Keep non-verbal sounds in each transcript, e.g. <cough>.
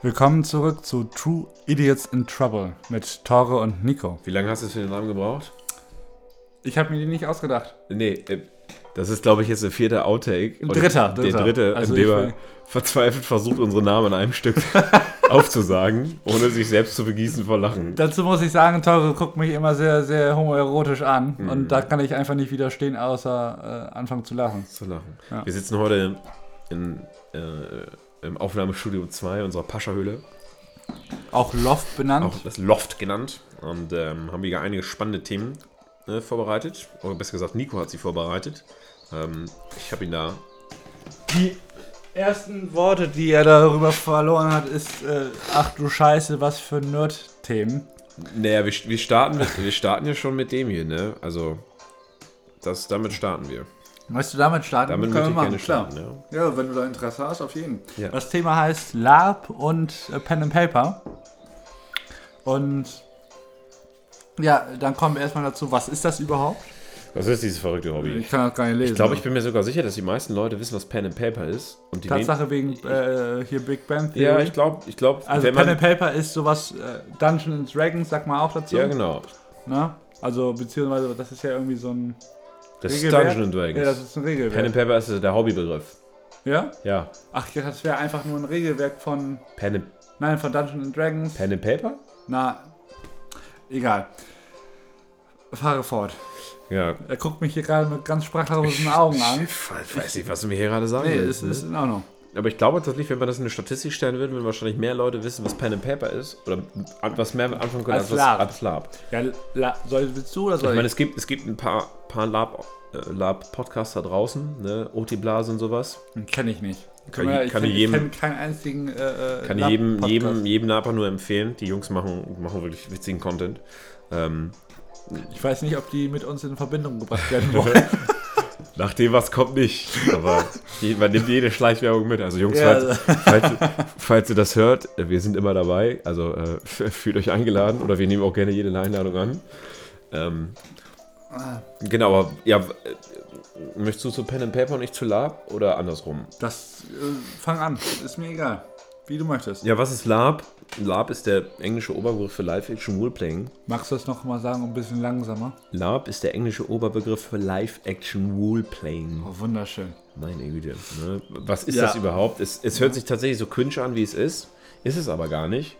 Willkommen zurück zu True Idiots in Trouble mit Tore und Nico. Wie lange hast du für den Namen gebraucht? Ich habe mir den nicht ausgedacht. Nee, äh, das ist, glaube ich, jetzt der vierte Outtake. Ein dritter, Der dritter. dritte, Also in dem er verzweifelt versucht, unsere Namen in einem Stück <laughs> aufzusagen, ohne sich selbst zu begießen vor Lachen. Dazu muss ich sagen, Tore guckt mich immer sehr, sehr homoerotisch an. Mhm. Und da kann ich einfach nicht widerstehen, außer äh, anfangen zu lachen. Zu lachen. Ja. Wir sitzen heute in, äh, im Aufnahmestudio 2 unserer Pascha-Höhle, Auch Loft benannt. auch das Loft genannt, und ähm, haben wieder einige spannende Themen äh, vorbereitet. Oder besser gesagt, Nico hat sie vorbereitet. Ähm, ich habe ihn da Die ersten Worte, die er darüber verloren hat, ist, äh, ach du Scheiße, was für Nerd-Themen. Naja, wir, wir, starten mit, wir starten ja schon mit dem hier, ne? Also, das, damit starten wir. Möchtest du damit starten? Damit Können wir machen, gerne starten, klar. Ja, wenn du da Interesse hast, auf jeden. Ja. Das Thema heißt Lab und äh, Pen and Paper. Und ja, dann kommen wir erstmal dazu, was ist das überhaupt? Was ist dieses verrückte Hobby? Ich kann das gar nicht lesen. Ich glaube, ich bin mir sogar sicher, dass die meisten Leute wissen, was Pen and Paper ist. Und die Tatsache wegen äh, hier Big Bang Theory. Ja, ich glaube, ich glaube, also Pen and Paper ist sowas, äh, Dungeons and Dragons, sag mal auch dazu. Ja, genau. Ne? Also, beziehungsweise, das ist ja irgendwie so ein Das ist Regelwerk. Dungeons and Dragons. Ja, das ist ein Pen Regelwerk. and Paper ist der Hobbybegriff. Ja? Ja. Ach, das wäre einfach nur ein Regelwerk von, Pen and, nein, von Dungeons and Dragons. Pen and Paper? Na, egal. Fahre fort. Ja. Er guckt mich hier gerade mit ganz sprachlosen Augen an. Ich weiß nicht, was du mir hier gerade sagen Nee, willst. ist, ist ne? in Ordnung. Aber ich glaube tatsächlich, wenn wir das in eine Statistik stellen würden, würden wahrscheinlich mehr Leute wissen, was Pen and Paper ist. Oder was mehr anfangen können Als als, Lab. was als Lab. Ja, la, soll, willst du oder soll Ich ich? meine, es gibt, es gibt ein paar, paar Lab, äh, Lab-Podcasts da draußen, ne? OT Blase und sowas. Kenne ich nicht. Kann mir ich- ich kann ich jedem- kenn keinen einzigen äh, äh, Kann Lab- jedem, Podcast. jedem, jedem Lapa nur empfehlen. Die Jungs machen, machen wirklich witzigen Content. Ähm, Ich weiß nicht, ob die mit uns in Verbindung gebracht werden wollen. <laughs> nach dem, was kommt, nicht. Aber <laughs> man nimmt jede Schleichwerbung mit. Also Jungs, Ja, falls, falls, falls ihr das hört, wir sind immer dabei. Also äh, <laughs> fühlt euch eingeladen oder wir nehmen auch gerne jede Einladung an. Ähm, genau, aber ja, möchtest du zu Pen and Paper und nicht zu Lab oder andersrum? das, äh, fang an. Ist mir egal. Wie du möchtest. Ja, was ist Lab? Lab ist der englische Oberbegriff für Live-Action Roleplaying. Magst du das noch mal sagen, ein bisschen langsamer? Lab ist der englische Oberbegriff für Live-Action Roleplaying. Oh, wunderschön. Meine Güte. Ne? Was ist Ja. das überhaupt? Es, es hört sich tatsächlich so cringe an, wie es ist. Ist es aber gar nicht.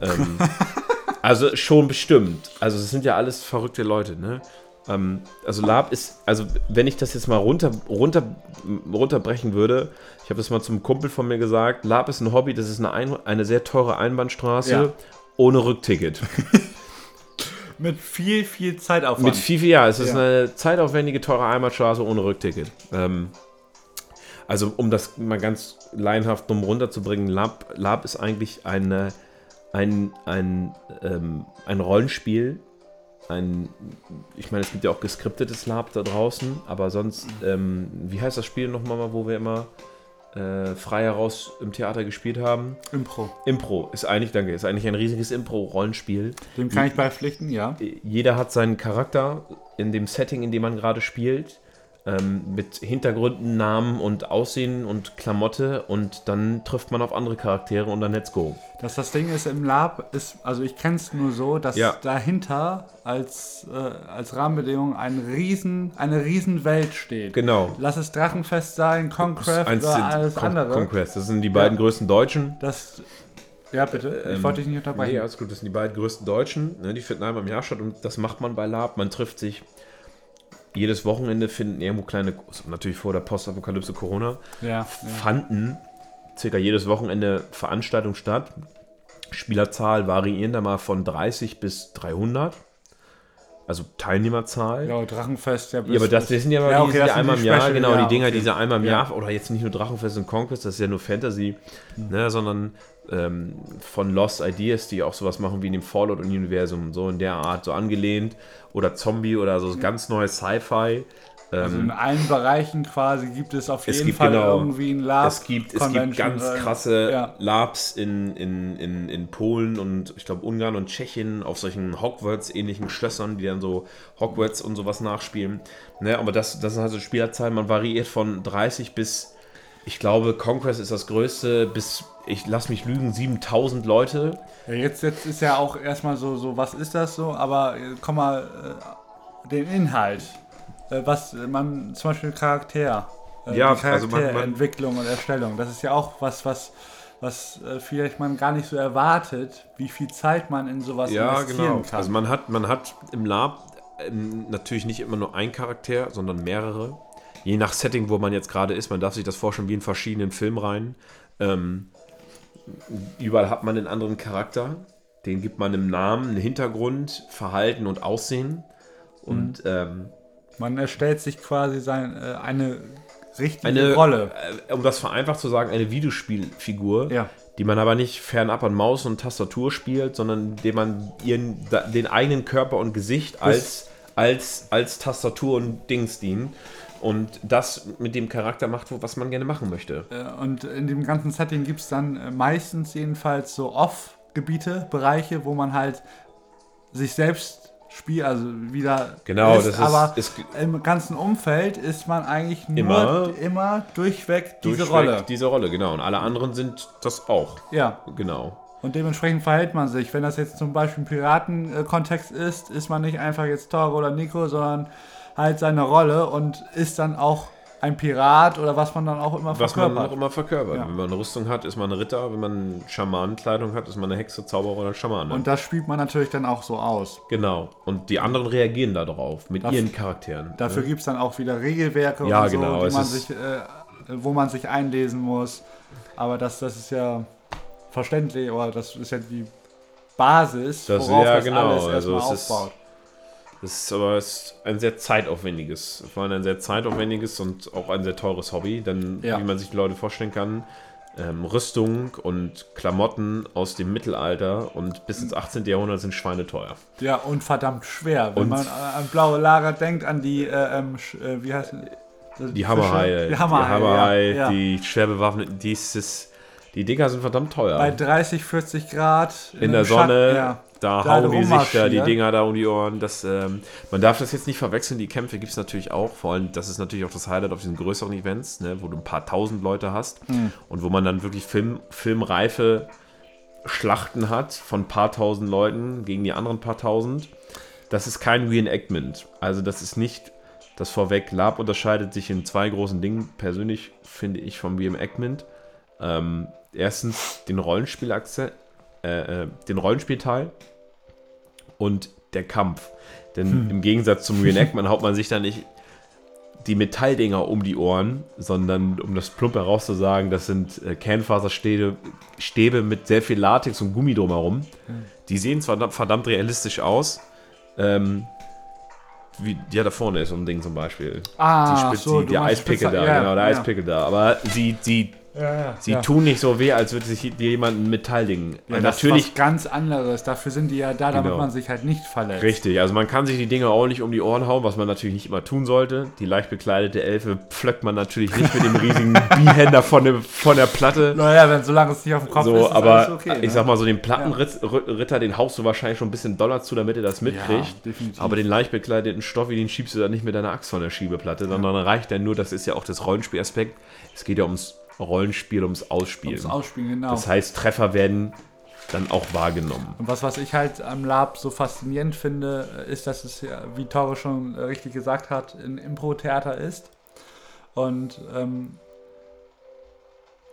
Ähm, <laughs> also schon bestimmt. Also es sind ja alles verrückte Leute, ne? Ähm, also Lab ist, also wenn ich das jetzt mal runter, runter, runterbrechen würde, ich habe das mal zum Kumpel von mir gesagt, Lab ist ein Hobby, das ist eine, ein, eine sehr teure Einbahnstraße Ja. ohne Rückticket. <laughs> Mit viel, viel Zeitaufwand. Mit viel, viel, ja, es ist Ja. eine zeitaufwendige, teure Einbahnstraße ohne Rückticket. Ähm, also, um das mal ganz laienhaft dumm runterzubringen, Lab, Lab ist eigentlich eine, ein, ein, ähm, ein Rollenspiel. Ein, ich meine, es gibt ja auch geskriptetes Lab da draußen, aber sonst, ähm, wie heißt das Spiel nochmal, wo wir immer äh, frei heraus im Theater gespielt haben? Impro. Impro ist eigentlich, danke, ist eigentlich ein riesiges Impro-Rollenspiel Dem kann ich beipflichten, ja. jeder hat seinen Charakter in dem Setting, in dem man gerade spielt, ähm, mit Hintergründen, Namen und Aussehen und Klamotte und dann trifft man auf andere Charaktere und dann let's go. Dass das Ding ist im Lab, ist, also ich kenne es nur so, dass Ja. dahinter als, äh, als Rahmenbedingung ein riesen, eine riesen Welt steht. Genau. Lass es Drachenfest sein, Eins oder alles Con andere. Conquest. Das sind die beiden größten Deutschen. Das, ja, bitte. Ich Ähm, wollte dich nicht unterbrechen. Nee, alles gut, das sind die beiden größten Deutschen. Ne, die finden einmal im Jahr statt und das macht man bei Lab. Man trifft sich jedes Wochenende, finden irgendwo kleine, natürlich vor der Postapokalypse Corona, ja, ja. fanden circa jedes Wochenende Veranstaltungen statt. Spielerzahl variieren da mal von 30 bis 300. Also Teilnehmerzahl. Ja, ja, Drachenfest, ja, aber das, das sind ja, mal Ja, die, okay, die das sind einmal die im Jahr, Special, genau, ja, die Dinger, okay. diese einmal im Ja. Jahr, oder jetzt nicht nur Drachenfest und Conquest, das ist ja nur Fantasy, ne, sondern ähm, von Lost Ideas, die auch sowas machen wie in dem Fallout-Universum, so in der Art, so angelehnt, oder Zombie oder so ganz neues Sci-Fi. Also in allen Bereichen quasi gibt es auf Es jeden gibt Fall genau- irgendwie ein Lab. Es gibt, es gibt ganz krasse ja. Labs in, in, in, in Polen und ich glaube Ungarn und Tschechien auf solchen Hogwarts-ähnlichen Schlössern, die dann so Hogwarts und sowas nachspielen. Ne, aber das, das sind also Spielerzahlen, man variiert von 30 bis Ich glaube, Conquest ist das größte, bis, ich lass mich lügen, 7000 Leute. Ja, jetzt, jetzt ist ja auch erstmal so, so, was ist das so? Aber äh, komm mal, äh, den Inhalt. Äh, was man, zum Beispiel Charakter. Äh, Ja, also Charakterentwicklung und Erstellung. Das ist ja auch was, was, was äh, vielleicht man gar nicht so erwartet, wie viel Zeit man in sowas Ja, investieren genau. kann. Also man hat, man hat im Lab ähm, natürlich nicht immer nur einen Charakter, sondern mehrere. Je nach Setting, wo man jetzt gerade ist, man darf sich das vorstellen wie in verschiedenen Filmreihen. Ähm, überall hat man einen anderen Charakter. Den gibt man einen Namen, einen Hintergrund, Verhalten und Aussehen. Und ähm, man erstellt sich quasi sein, äh, eine richtige eine Rolle. äh, um das vereinfacht zu sagen, eine Videospielfigur, Ja. die man aber nicht fernab an Maus und Tastatur spielt, sondern indem man ihren, den eigenen Körper und Gesicht als, als, als Tastatur und Dings dienen und das mit dem Charakter macht, wo- was man gerne machen möchte. Äh, Und in dem ganzen Setting gibt es dann äh, meistens jedenfalls so Off-Gebiete, Bereiche, wo man halt sich selbst spielt, also wieder Genau, ist, das ist- aber ist- im ganzen Umfeld ist man eigentlich nur Immer- immer durchweg diese Durchweg Rolle. Diese Rolle, genau. Und alle anderen sind das auch. Ja, Genau. und dementsprechend verhält man sich. Wenn das jetzt zum Beispiel ein Piratenkontext ist, ist man nicht einfach jetzt Toro oder Nico, sondern halt seine Rolle und ist dann auch ein Pirat oder was man dann auch immer Was man verkörpert. auch immer verkörpert. Ja. Wenn man eine Rüstung hat, ist man ein Ritter. Wenn man Schamanenkleidung hat, ist man eine Hexe, Zauberer oder Schamane. Und das spielt man natürlich dann auch so aus. genau. Und die anderen reagieren darauf mit Dafür- ihren Charakteren. Dafür gibt es dann auch wieder Regelwerke Ja, und so, genau, man ist- sich, äh, wo man sich einlesen muss. Aber das, das ist ja verständlich, oder das ist ja die Basis, Das- worauf ja, das genau, alles also erstmal ist- aufbaut. Das ist aber ist ein sehr zeitaufwendiges, vor allem ein sehr zeitaufwendiges und auch ein sehr teures Hobby, denn Ja. wie man sich die Leute vorstellen kann, ähm, Rüstung und Klamotten aus dem Mittelalter und bis ins 18. Jahrhundert sind schweineteuer. Ja, und verdammt schwer. Wenn Und- man an blaue Lager denkt, an die, äh, ähm, äh, wie heißt die? Die Hammerhaie, Die Hammerhaie, ja, ja. die schwer bewaffneten, dieses, die Dinger sind verdammt teuer. Bei 30, 40 Grad. in einem der Sonne, ja. Da, Da hauen die sich da die rummarschieren. Dinger da um die Ohren. Das, ähm, man darf das jetzt nicht verwechseln, die Kämpfe gibt es natürlich auch. Vor allem, das ist natürlich auch das Highlight auf diesen größeren Events, ne, wo du ein paar tausend Leute hast Mhm. und wo man dann wirklich Film, filmreife Schlachten hat von ein paar tausend Leuten gegen die anderen paar tausend. Das ist kein Reenactment. Also das ist nicht das vorweg. Lab unterscheidet sich in zwei großen Dingen. Persönlich finde ich vom Reenactment. Ähm, erstens den Rollenspielakzent, äh, äh, den Rollenspielteil und der Kampf. Denn im Gegensatz zum Reenactment haut man sich da nicht die Metalldinger um die Ohren, sondern um das plump herauszusagen, das sind äh, Kernfaserstäbe Stäbe mit sehr viel Latex und Gummi drumherum. Die sehen zwar verdammt, realistisch aus. Ähm, wie ja, da vorne ist so ein Ding zum Beispiel. Ah, die Spitze, so, die, der Eispickel da, ja, genau, der ja. Eispickel da. Aber sie, sie, Ja, ja. sie ja. tun nicht so weh, als würde sich dir jemand ein Metallding. Ja, das natürlich ist was ganz anderes. Dafür sind die ja da, damit Genau. man sich halt nicht verletzt. Richtig, also man kann sich die Dinger auch nicht um die Ohren hauen, was man natürlich nicht immer tun sollte. Die leicht bekleidete Elfe pflöckt man natürlich nicht mit dem riesigen <laughs> Bihänder von, von der Platte. Naja, wenn solange es nicht auf dem Kopf ist, So, ist aber alles okay. ich ne? sag mal so, den Plattenritter, den haust du wahrscheinlich schon ein bisschen Dollar zu, damit er das mitkriegt. aber den leicht bekleideten Stoffi, den schiebst du dann nicht mit deiner Axt von der Schiebeplatte, sondern reicht dann nur, das ist ja auch das Rollenspielaspekt. Es geht ja ums Rollenspiel, ums Ausspielen. Ums Ausspielen, genau. Das heißt, Treffer werden dann auch wahrgenommen. Und was, was ich halt am Lab so faszinierend finde, ist, dass es ja, wie Tore schon richtig gesagt hat, ein Impro-Theater ist. Und ähm,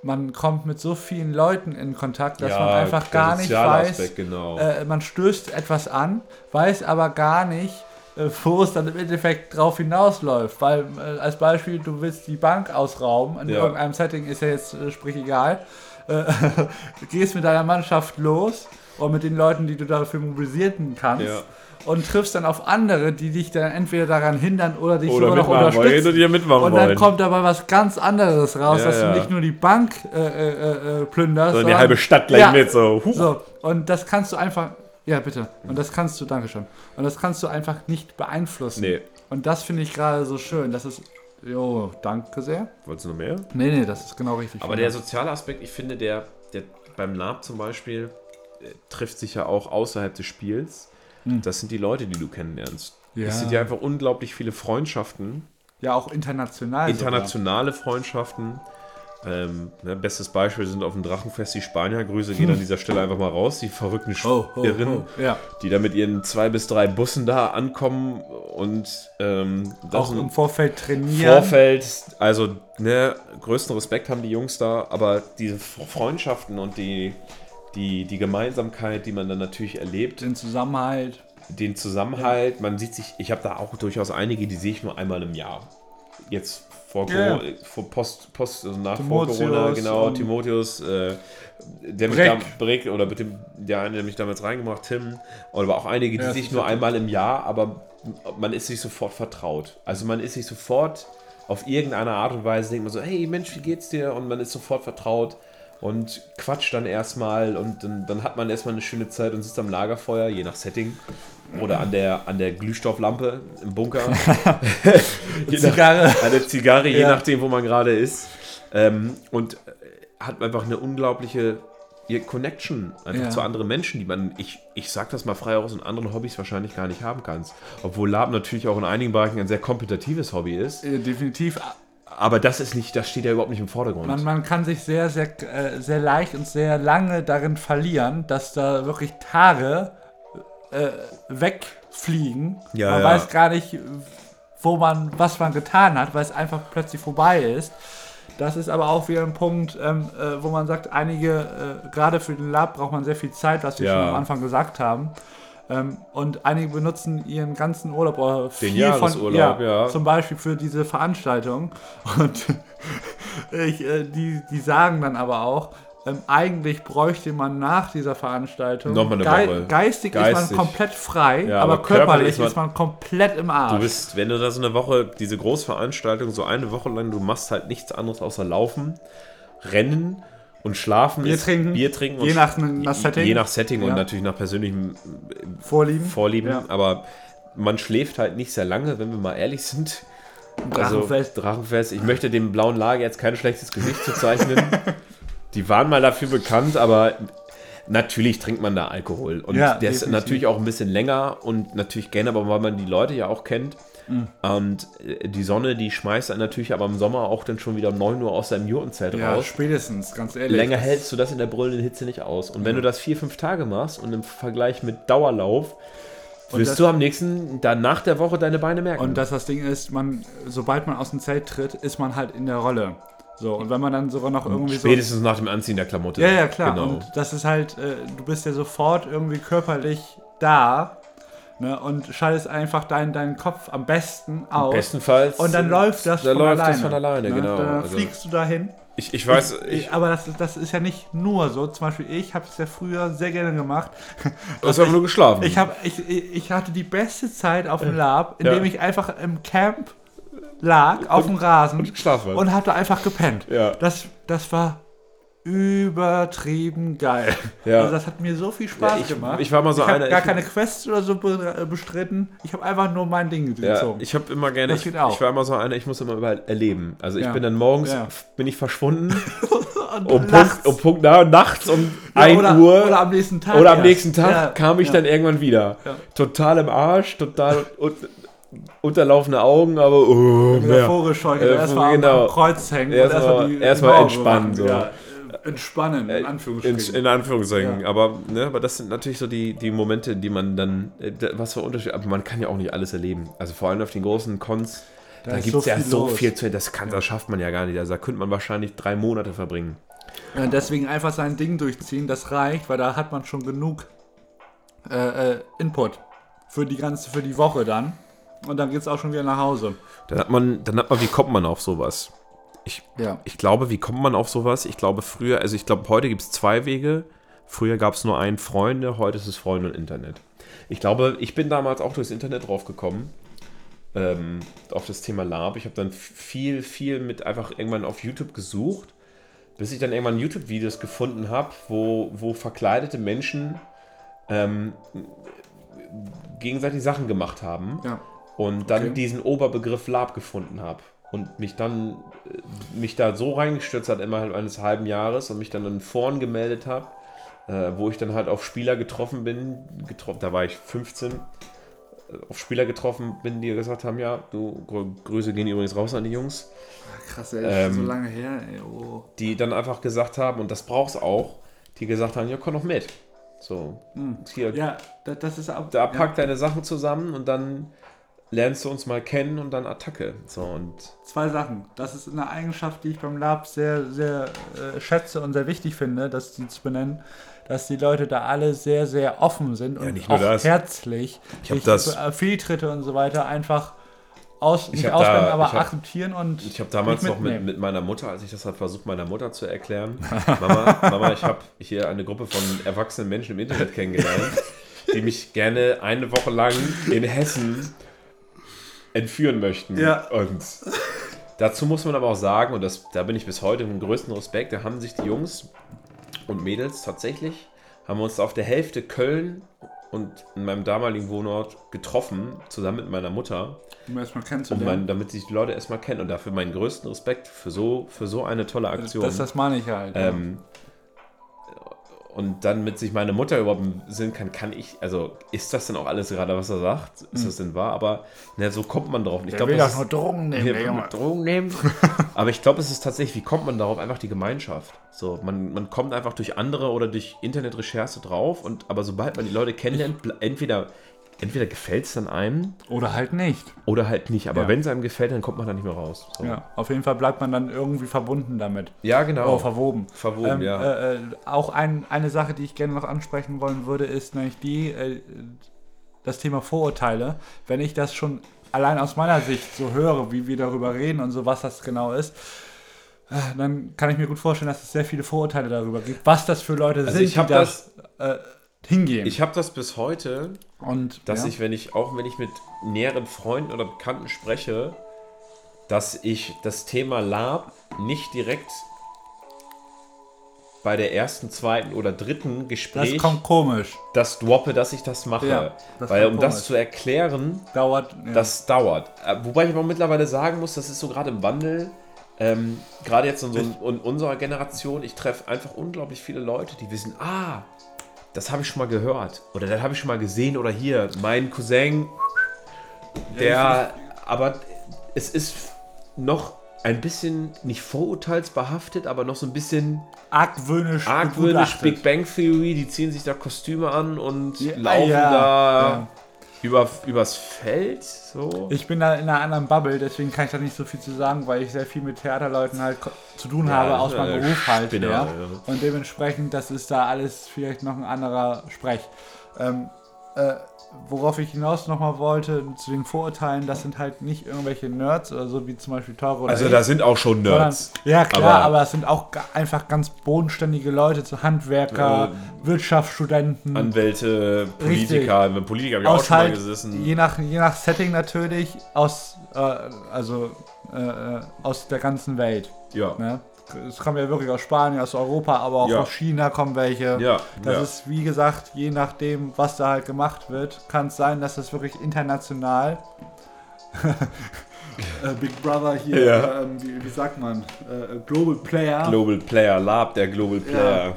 man kommt mit so vielen Leuten in Kontakt, dass man einfach gar nicht weiß, Aspekt, genau. äh, man stößt etwas an, weiß aber gar nicht, wo es dann im Endeffekt drauf hinausläuft. Weil äh, als Beispiel, du willst die Bank ausrauben, in Ja. irgendeinem Setting ist ja jetzt, äh, sprich egal, äh, <laughs> gehst mit deiner Mannschaft los und mit den Leuten, die du dafür mobilisieren kannst. Ja. Und triffst dann auf andere, die dich dann entweder daran hindern oder dich Oder sogar noch wollen, unterstützen. oder dir mitmachen Und dann wollen. kommt dabei was ganz anderes raus, Ja, dass du nicht nur die Bank äh, äh, äh, plünderst, Sondern die halbe Stadt gleich mit, so. So, und das kannst du einfach. Ja, bitte. Und das kannst du, danke schön. Und das kannst du einfach nicht beeinflussen. Nee. Und das finde ich gerade so schön. Das ist. Jo, danke sehr. Wolltest du noch mehr? Nee, nee, das ist genau richtig. Aber der soziale Aspekt, ich finde, der, der beim Lab zum Beispiel äh, trifft sich ja auch außerhalb des Spiels. Hm. Das sind die Leute, die du kennenlernst. Ja. Es sind ja einfach unglaublich viele Freundschaften, ja auch international. internationale Freundschaften. Ähm, ne, bestes Beispiel sind auf dem Drachenfest die Spanier. Grüße gehen an <laughs> dieser Stelle einfach mal raus. Die verrückten Oh, oh, Irren, oh, ja. die da mit ihren zwei bis drei Bussen da ankommen und ähm, Auch im Vorfeld trainieren. Vorfeld. Also, ne, größten Respekt haben die Jungs da, aber diese Freundschaften und die, die, die Gemeinsamkeit, die man dann natürlich erlebt, Den Zusammenhalt. den Zusammenhalt, man sieht sich, ich habe da auch durchaus einige, die sehe ich nur einmal im Jahr. Jetzt vor, Ja. Corona, vor Post, Post, also nach vor Timotheus Corona, genau, Timotheus, äh, der mich Brick. da, Brick oder mit dem, der eine, der mich damals reingemacht, Tim, oder aber auch einige, die Ja, sich nur einmal im Jahr, aber man ist sich sofort vertraut. Also man ist sich sofort auf irgendeine Art und Weise, denkt man so, hey Mensch, wie geht's dir? Und man ist sofort vertraut und quatscht dann erstmal und dann, dann hat man erstmal eine schöne Zeit und sitzt am Lagerfeuer, je nach Setting. Oder an der, an der Glühstofflampe im Bunker. <laughs> je Zigarre. An der Zigarre, je Ja. nachdem, wo man gerade ist. Ähm, und äh, hat einfach eine unglaubliche Connection einfach Ja. zu anderen Menschen, die man, ich, ich sag das mal frei aus, in anderen Hobbys wahrscheinlich gar nicht haben kannst. Obwohl Lab natürlich auch in einigen Bereichen ein sehr kompetitives Hobby ist. Äh, Definitiv. Aber das ist nicht, das steht ja überhaupt nicht im Vordergrund. Man, man kann sich sehr, sehr, äh, sehr leicht und sehr lange darin verlieren, dass da wirklich Tage äh, wegfliegen. Ja, man ja. weiß gar nicht, wo man, was man getan hat, weil es einfach plötzlich vorbei ist. Das ist aber auch wieder ein Punkt, ähm, äh, wo man sagt, einige, äh, gerade für den Lab braucht man sehr viel Zeit, was wir Ja. schon am Anfang gesagt haben. Ähm, und einige benutzen ihren ganzen Urlaub oder viel Jahresurlaub, von, ja. zum Beispiel für diese Veranstaltung. Und <laughs> ich, äh, die, die sagen dann aber auch, ähm, eigentlich bräuchte man nach dieser Veranstaltung Nochmal eine Woche. geistig, ist Geistig. man komplett frei, Ja, aber, aber körperlich körperlich ist man- ist man komplett im Arsch. Du bist, wenn du da so eine Woche, diese Großveranstaltung, so eine Woche lang, du machst halt nichts anderes außer laufen, rennen und schlafen. Bier ist- trinken. Bier trinken. Je und nach- nach Setting. Je nach Setting und Ja. natürlich nach persönlichem Vorlieben. Vorlieben. Ja. Aber man schläft halt nicht sehr lange, wenn wir mal ehrlich sind. Drachenfest. Also, Drachenfest. Ich möchte dem blauen Lager jetzt kein schlechtes Gesicht zu zeichnen. <laughs> Die waren mal dafür bekannt, aber natürlich trinkt man da Alkohol. Und Ja, der ist definitiv. natürlich auch ein bisschen länger und natürlich gerne, aber weil man die Leute ja auch kennt. Mhm. Und äh, die Sonne, die schmeißt einen natürlich aber im Sommer auch dann schon wieder um 9 Uhr aus seinem Jurtenzelt Ja, raus. spätestens, ganz ehrlich. Länger hältst du das in der brüllenden Hitze nicht aus. Und wenn du das vier, fünf Tage machst und im Vergleich mit Dauerlauf, wirst du am nächsten, dann nach der Woche deine Beine merken. Und dass das Ding ist, man, sobald man aus dem Zelt tritt, ist man halt in der Rolle. So, und wenn man dann sogar noch irgendwie so. Spätestens nach dem Anziehen der Klamotte. Ja, ja, klar. Genau. Und das ist halt, äh, du bist ja sofort irgendwie körperlich da ne, und schaltest einfach deinen, deinen Kopf am besten aus. Bestenfalls. und dann läuft das dann von läuft alleine. das von alleine, ne? genau. Dann Also, fliegst du dahin. ich, ich weiß, ich, Ich, aber das, das ist ja nicht nur so. Zum Beispiel ich habe es ja früher sehr gerne gemacht. du hast aber nur geschlafen. Ich, hab, ich ich hatte die beste Zeit auf dem Lab, indem Ja. ich einfach im Camp lag, auf dem Rasen und und hatte einfach gepennt. Ja. Das, das war übertrieben geil. Ja. Also das hat mir so viel Spaß Ja, ich- gemacht. ich war mal so ich einer, gar keine Quests oder so äh, bestritten. Ich habe einfach nur mein Ding ja, gezogen. ich habe immer gerne, ich, ich war immer so einer, ich muss immer überall erleben. Also ich bin dann morgens, bin ich verschwunden, <laughs> Und um nachts- Punkt, um Punkt na, nachts um ja, 1 oder, Uhr Oder am nächsten Tag. Oder am nächsten Tag kam ich dann irgendwann wieder. Total im Arsch, total un unterlaufende Augen, aber oh, ja. Vogelscheuche, Äh, erstmal genau. am Kreuz hängen Erstmal- die erstmal Augen entspannen, so. Ja, äh, entspannen, in in, Anführungsstrichen. in Anführungszeichen. Ja. Aber, ne, aber das sind natürlich so die, die Momente, die man dann, äh, da- was für Unterschied, aber man kann ja auch nicht alles erleben. Also vor allem auf den großen Cons, da, ist gibt es so ja viel so viel zu, das, kann, das schafft man ja gar nicht. Also da könnte man wahrscheinlich drei Monate verbringen. Deswegen einfach sein Ding durchziehen, das reicht, weil da hat man schon genug äh, äh, Input für die ganze, für die Woche dann. Und dann geht es auch schon wieder nach Hause. Dann hat man, dann hat man, wie kommt man auf sowas? Ich, Ja. ich glaube, wie kommt man auf sowas? Ich glaube früher, also ich glaube, heute gibt es zwei Wege. Früher gab es nur einen Freunde, heute ist es Freunde und Internet. Ich glaube, ich bin damals auch durchs Internet drauf gekommen. Ähm, auf das Thema Lab. Ich habe dann viel, viel mit einfach irgendwann auf YouTube gesucht, bis ich dann irgendwann YouTube-Videos gefunden habe, wo, wo verkleidete Menschen ähm, gegenseitig Sachen gemacht haben Ja. Und dann Okay. diesen Oberbegriff Lab gefunden habe und mich dann äh, mich da so reingestürzt hat innerhalb eines halben Jahres und mich dann in Foren gemeldet habe, äh, wo ich dann halt auf Spieler getroffen bin, getro da war ich 15, auf Spieler getroffen bin, die gesagt haben, ja, du, Grüße gehen übrigens raus an die Jungs. Krass, ey, ähm, so lange her, ey, oh. Die dann einfach gesagt haben, und das brauch's auch, die gesagt haben, ja, komm noch mit. So, hm. hier, ja, das ist ab, Da pack ja. deine Sachen zusammen und dann lernst du uns mal kennen und dann Attacke. So, und Zwei Sachen. Das ist eine Eigenschaft, die ich beim Lab sehr, sehr äh, schätze und sehr wichtig finde, dass die zu benennen, dass die Leute da alle sehr, sehr offen sind ja, und auch das. herzlich. Ich habe das. Fehltritte und so weiter einfach aus, nicht auswählen, aber ich hab, akzeptieren und. Ich habe damals noch mit, mit meiner Mutter, als ich das habe versucht, meiner Mutter zu erklären, <laughs> Mama, Mama, ich habe hier eine Gruppe von erwachsenen Menschen im Internet kennengelernt, die mich gerne eine Woche lang in Hessen entführen möchten. Ja. Und dazu muss man aber auch sagen, und das, da bin ich bis heute im größten Respekt, da haben sich die Jungs und Mädels tatsächlich, haben uns auf der Hälfte Köln und in meinem damaligen Wohnort getroffen, zusammen mit meiner Mutter. Um erstmal kennenzulernen. Um mein, damit sich die Leute erstmal kennen und dafür meinen größten Respekt für so, für so eine tolle Aktion. Das, das meine ich halt. Ähm, ja und dann mit sich meine Mutter überhaupt im Sinn kann, kann ich, also ist das denn auch alles gerade, was er sagt? Ist das denn wahr? Aber ne, so kommt man drauf. Ich glaube, will nur Drogen nehmen, der Junge. Drogen nehmen. <laughs> aber ich glaube, es ist tatsächlich, wie kommt man darauf? Einfach die Gemeinschaft. So, man, man kommt einfach durch andere oder durch Internetrecherche drauf und aber sobald man die Leute kennenlernt, entweder entweder gefällt es dann einem. Oder halt nicht. Oder halt nicht. Aber ja. wenn es einem gefällt, dann kommt man da nicht mehr raus. So. Ja, auf jeden Fall bleibt man dann irgendwie verbunden damit. Ja, genau. Oder verwoben. Verwoben, ähm, ja. Äh, äh, auch ein, eine Sache, die ich gerne noch ansprechen wollen würde, ist nämlich die, äh, das Thema Vorurteile. Wenn ich das schon allein aus meiner Sicht so höre, wie wir darüber reden und so, was das genau ist, äh, dann kann ich mir gut vorstellen, dass es sehr viele Vorurteile darüber gibt, was das für Leute also sind, ich die das, das äh, hingehen. Ich habe das bis heute, und, dass ja. ich, wenn ich, auch wenn ich mit näheren Freunden oder Bekannten spreche, dass ich das Thema Lab nicht direkt bei der ersten, zweiten oder dritten Gespräch. Das kommt komisch. Das droppe, dass ich das mache. Ja, das Weil um komisch. das zu erklären, dauert. Ja. Das dauert. Äh, wobei ich aber mittlerweile sagen muss, das ist so gerade im Wandel. Ähm, gerade jetzt in, so in unserer Generation, ich treffe einfach unglaublich viele Leute, die wissen, ah, das habe ich schon mal gehört oder das habe ich schon mal gesehen oder hier, mein Cousin, der, aber es ist noch ein bisschen nicht vorurteilsbehaftet, aber noch so ein bisschen argwöhnisch. Argwöhnisch Big Bang Theory, die ziehen sich da Kostüme an und ja, laufen ja, da. Ja über, übers Feld. So. Ich bin da in einer anderen Bubble, deswegen kann ich da nicht so viel zu sagen, weil ich sehr viel mit Theaterleuten halt zu tun ja, habe, aus meinem Beruf halt. Spinner, ja. Und dementsprechend, das ist da alles vielleicht noch ein anderer Sprech. Ähm, äh, worauf ich hinaus nochmal wollte, zu den Vorurteilen, das sind halt nicht irgendwelche Nerds oder so wie zum Beispiel Toro Also da sind auch schon Nerds. Sondern, ja klar, aber, es sind auch einfach ganz bodenständige Leute, so Handwerker, äh, Wirtschaftsstudenten. Anwälte, Politiker, Richtig. Politiker habe ich auch schon halt, mal gesessen. Je nach, je nach Setting natürlich, aus, äh, also äh, äh aus der ganzen Welt. Ja. Ne? Es kommen ja wirklich aus Spanien, aus Europa, aber auch ja. aus China kommen welche. Ja. Das ja. ist, wie gesagt, je nachdem, was da halt gemacht wird, kann es sein, dass es wirklich international. <laughs> äh, Big Brother hier, ja. ähm, wie, wie, sagt man? Äh, Global Player. Global Player, Lab der Global Player.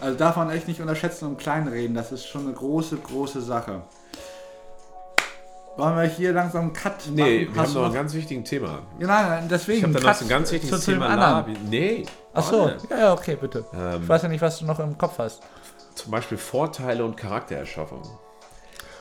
Also darf man echt nicht unterschätzen und kleinreden. Das ist schon eine große, große Sache. Wollen wir hier langsam einen Cut machen? Nee, wir Hast haben noch ein ganz wichtiges Thema. Ja, nein, nein, deswegen. Ich habe da noch ein ganz wichtiges zu, Thema. Labi. Nee. Ach so, ja, ja, okay, bitte. Ähm, ich weiß ja nicht, was du noch im Kopf hast. Zum Beispiel Vorteile und Charaktererschaffung.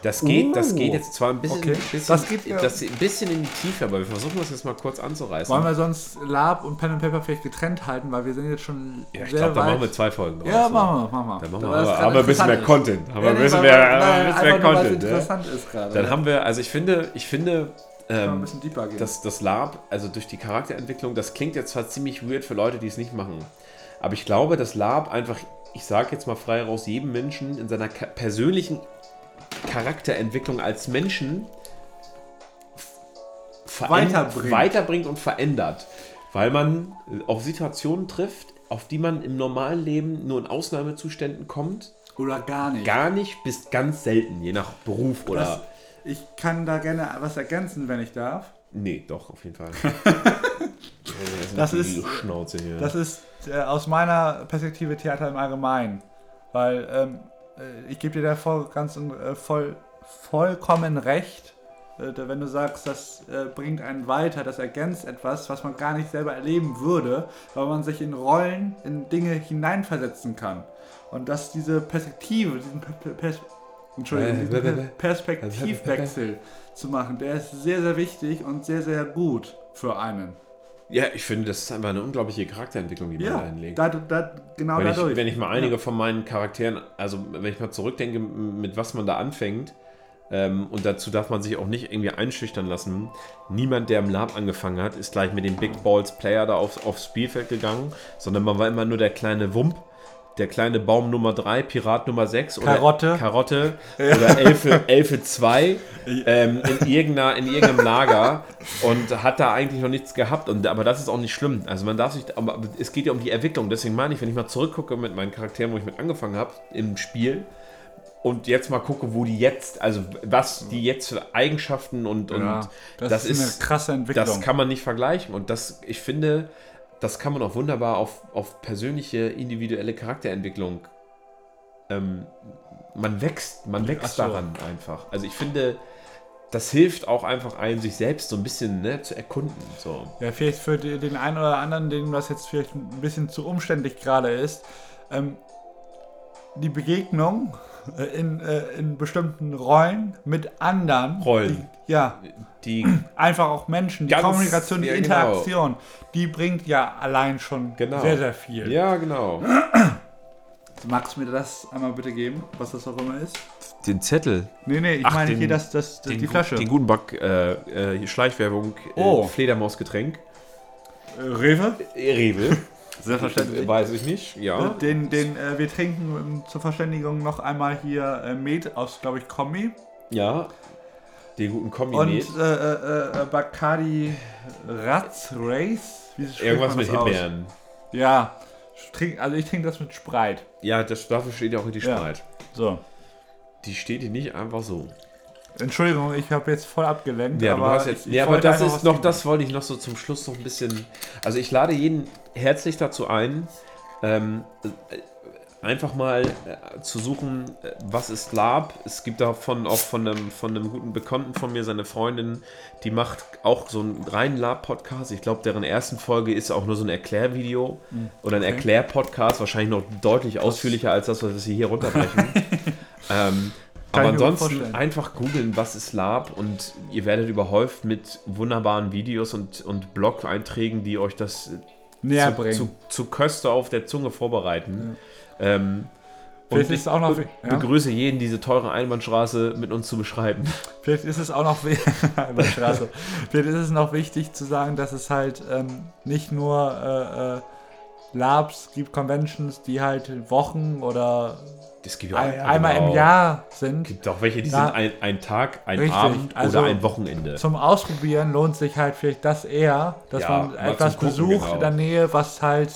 Das geht, uh, das geht jetzt zwar ein bisschen, okay. bisschen, das geht, ja. das ein bisschen in die Tiefe, aber wir versuchen das jetzt mal kurz anzureißen. Wollen wir sonst Lab und Pen and Paper vielleicht getrennt halten, weil wir sind jetzt schon Ja, ich glaube, da machen wir zwei Folgen draus. Ja, machen wir, machen wir. Dann machen wir aber, aber ein bisschen mehr Content. Haben wir ein bisschen mehr, ein bisschen mehr Content. Ne? interessant ist gerade. Dann haben wir, also ich finde, ich finde, ähm, das, das Lab, also durch die Charakterentwicklung, das klingt jetzt zwar ziemlich weird für Leute, die es nicht machen. Aber ich glaube, das Lab einfach, ich sage jetzt mal frei raus, jedem Menschen in seiner persönlichen Charakterentwicklung als Menschen weiterbringt. weiterbringt und verändert. Weil man auf Situationen trifft, auf die man im normalen Leben nur in Ausnahmezuständen kommt. Oder gar nicht. Gar nicht, bis ganz selten, je nach Beruf oder. Das, ich kann da gerne was ergänzen, wenn ich darf. Nee, doch, auf jeden Fall. <laughs> das, ist, Schnauze hier. das ist äh, aus meiner Perspektive Theater im Allgemeinen. Weil ähm, äh, ich gebe dir da voll, ganz und äh, voll vollkommen recht, äh, wenn du sagst, das äh, bringt einen weiter, das ergänzt etwas, was man gar nicht selber erleben würde, weil man sich in Rollen, in Dinge hineinversetzen kann. Und dass diese Perspektive, diesen Pers Entschuldigung, diesen Perspektivwechsel zu machen, der ist sehr, sehr wichtig und sehr, sehr gut für einen. Ja, ich finde, das ist einfach eine unglaubliche Charakterentwicklung, die man Ja, da hinlegt. da, da, genau wenn, dadurch. ich, wenn ich mal einige Ja. von meinen Charakteren, also wenn ich mal zurückdenke, mit was man da anfängt, ähm, und dazu darf man sich auch nicht irgendwie einschüchtern lassen. Niemand, der im Lab angefangen hat, ist gleich mit dem Big Balls Player da aufs, aufs Spielfeld gegangen, sondern man war immer nur der kleine Wump, der kleine Baum Nummer 3, Pirat Nummer 6 oder Karotte. Karotte oder Elfe, Elfe 2 ähm, in, irgendeiner, in irgendeinem Lager und hat da eigentlich noch nichts gehabt. Und, aber das ist auch nicht schlimm. Also man darf sich, aber es geht ja um die Entwicklung. Deswegen meine ich, wenn ich mal zurückgucke mit meinen Charakteren, wo ich mit angefangen habe im Spiel und jetzt mal gucke, wo die jetzt, also was die jetzt für Eigenschaften und, und Ja, das, das ist, ist- eine krasse Entwicklung. das kann man nicht vergleichen. Und das, ich finde, das kann man auch wunderbar auf, auf persönliche, individuelle Charakterentwicklung. Ähm, man wächst, man wächst so. daran einfach. Also ich finde, das hilft auch einfach einem, sich selbst so ein bisschen ne, zu erkunden. So. Ja, vielleicht für den einen oder anderen, dem das jetzt vielleicht ein bisschen zu umständlich gerade ist, ähm, die Begegnung in, äh, in bestimmten Rollen mit anderen. Rollen. Die, ja, Die, einfach auch Menschen, die Ganz- Kommunikation, die ja, genau. Interaktion, die bringt ja allein schon Genau. sehr, sehr viel. ja, genau. Magst du mir das einmal bitte geben, was das auch immer ist? Den Zettel. Nee, nee, ich Ach, meine den- hier das, das, das Den, die Flasche. Den guten Back, äh, äh, Schleichwerbung, äh, Oh. Fledermausgetränk. äh, Rewe? Rewe. Selbstverständlich. Weiß ich nicht, ja. Den, den äh, wir trinken ähm, zur Verständigung noch einmal hier äh, Met aus, glaube ich, Kombi. Ja. Den guten Kombi Und mit. äh, äh, äh, Bacardi Ratz Race. Irgendwas mit? Himbeeren. Ja. Trink, also ich trinke das mit Sprite. Ja, das, dafür steht ja auch die Ja. Sprite. So. Die steht hier nicht einfach so. Entschuldigung, ich habe jetzt voll abgelenkt. Ja, aber jetzt. ich, ja, aber das ist noch, das wollte ich noch so zum Schluss noch ein bisschen. Also ich lade jeden herzlich dazu ein, ähm, äh, einfach mal äh, zu suchen, äh, was ist Lab. Es gibt davon auch von einem, von einem guten Bekannten von mir, seine Freundin, die macht auch so einen reinen Lab-Podcast. Ich glaube, deren ersten Folge ist auch nur so ein Erklärvideo oder ein okay. Erklär-Podcast, wahrscheinlich noch deutlich ausführlicher als das, was wir hier runterbrechen. <laughs> ähm, aber ansonsten einfach googeln, was ist Lab und ihr werdet überhäuft mit wunderbaren Videos und, und Blog-Einträgen, die euch das näher zu, bringen. zu, zu Köste auf der Zunge vorbereiten. Ähm, und Vielleicht ist es auch noch. ich ja? begrüße jeden, diese teure Einbahnstraße mit uns zu beschreiben. <laughs> Vielleicht ist es auch noch wi- Über die <laughs> Straße. Vielleicht ist es noch wichtig zu sagen, dass es halt ähm, nicht nur äh, äh, Labs gibt, Conventions, die halt Wochen oder Es gibt ein, einmal im Jahr sind. gibt auch welche, die Da- sind ein, ein Tag, ein Richtig, Abend also oder ein Wochenende. Zum Ausprobieren lohnt sich halt vielleicht das eher, dass Ja, man etwas Gucken, besucht genau. in der Nähe, was halt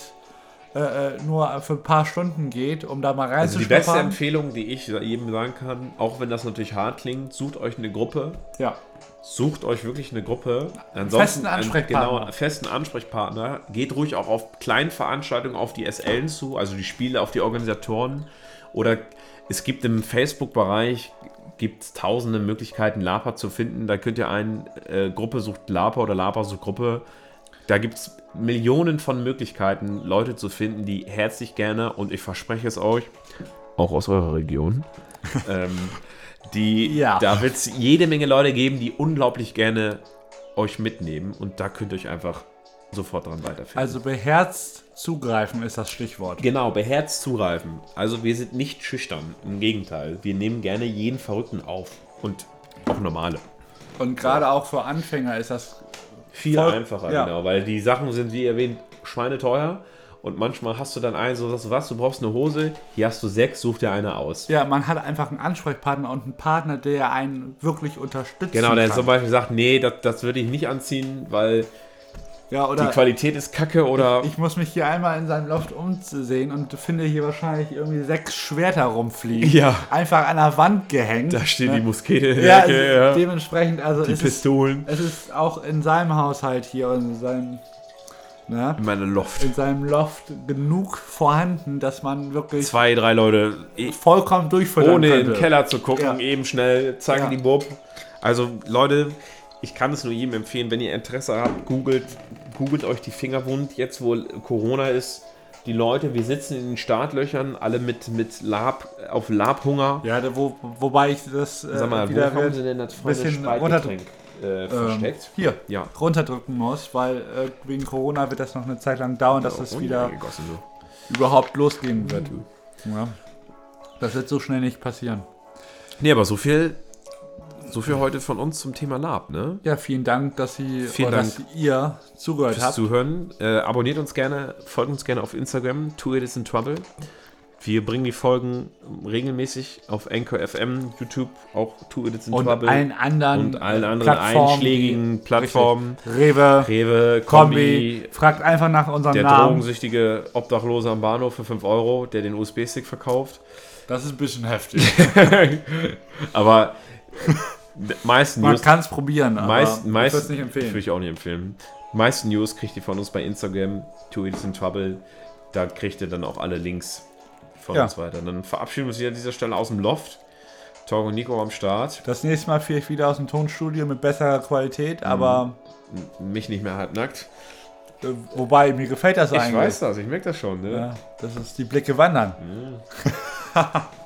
äh, äh, nur für ein paar Stunden geht, um da mal Also die beste reinzuschnuppern. Empfehlung, die ich jedem sagen kann, auch wenn das natürlich hart klingt, sucht euch eine Gruppe, ja. Sucht euch wirklich eine Gruppe. festen Ansprechpartner. Einen, genau, festen Ansprechpartner. Geht ruhig auch auf kleinen Veranstaltungen auf die SLen zu, also die Spiele auf die Organisatoren. Oder es gibt im Facebook-Bereich gibt tausende Möglichkeiten, Lapa zu finden. Da könnt ihr ein äh, Gruppe sucht Lapa oder Lapa sucht Gruppe. Da gibt es Millionen von Möglichkeiten, Leute zu finden, die herzlich gerne, und ich verspreche es euch, auch aus eurer Region, <laughs> ähm, die, Ja. da wird es jede Menge Leute geben, die unglaublich gerne euch mitnehmen und da könnt ihr euch einfach sofort dran weiterfinden. Also beherzt zugreifen ist das Stichwort. genau, beherzt zugreifen. Also wir sind nicht schüchtern, im Gegenteil. Wir nehmen gerne jeden Verrückten auf und auch normale. Und gerade auch für Anfänger ist das Viel Voll- einfacher, ja. genau, weil die Sachen sind, wie erwähnt, schweineteuer und manchmal hast du dann einen, so sagst du, was, du brauchst eine Hose, hier hast du sechs, such dir eine aus. Ja, man hat einfach einen Ansprechpartner und einen Partner, der einen wirklich unterstützt. Genau, der kann. zum Beispiel sagt, nee, das, das würde ich nicht anziehen, weil ja, die oder Qualität ist kacke oder ich muss mich hier einmal in seinem Loft umsehen und finde hier wahrscheinlich irgendwie sechs Schwerter rumfliegen. Ja. Einfach an der Wand gehängt. da steht ne? die Muskete in Ja, Ecke, ja. dementsprechend, also die es ist, Pistolen. es ist auch in seinem Haushalt hier und in seinem ne? In meiner Loft. in seinem Loft genug vorhanden, dass man wirklich Zwei, drei Leute vollkommen durchfüttern ohne in könnte. den Keller zu gucken, Ja. eben schnell, zack, Ja. die Bub. Also Leute, ich kann es nur jedem empfehlen, wenn ihr Interesse habt, googelt, googelt euch die Finger wund, jetzt wo Corona ist. Die Leute, wir sitzen in den Startlöchern, alle mit, mit Lab, auf Labhunger. Ja, wo, wobei ich das äh, Sag mal, wo wieder haben sie denn das bisschen Speitgetränk äh, ähm, versteckt? hier Ja. runterdrücken muss, weil äh, wegen Corona wird das noch eine Zeit lang dauern, dass es Oh, wieder so. überhaupt losgehen wird. Ja. Das wird so schnell nicht passieren. Nee, aber so viel, so viel heute von uns zum Thema Lab, ne? Ja, vielen Dank, dass Sie Vielen Dank dass ihr zugehört Fürs habt. Zuhören. Äh, abonniert uns gerne, folgt uns gerne auf Instagram, Two It is in Trouble. Wir bringen die Folgen regelmäßig auf Anchor FM, YouTube, auch Two It is in und Trouble. allen anderen und allen anderen Plattformen, einschlägigen Plattformen. Richtig. Rewe, Rewe, Kombi. Kombi, Fragt einfach nach unserem der Namen. drogensüchtige Obdachlose am Bahnhof für 5 Euro, der den USB-Stick verkauft. Das ist ein bisschen heftig. <laughs> Aber meisten Man kann es probieren, aber meist, ich würde es nicht Würde empfehlen. ich auch nicht empfehlen. Meisten News kriegt ihr von uns bei Instagram, Two Idiots in Trouble. Da kriegt ihr dann auch alle Links von Ja. uns weiter. Dann verabschieden wir uns hier an dieser Stelle aus dem Loft. Talk und Nico am Start. Das nächste Mal vielleicht wieder aus dem Tonstudio mit besserer Qualität, Mhm. aber Mich nicht mehr halbnackt. äh, wobei mir gefällt das Ich eigentlich. weiß das, ich merke das schon. Ne? Ja, das ist die Blicke wandern. Mhm. <laughs>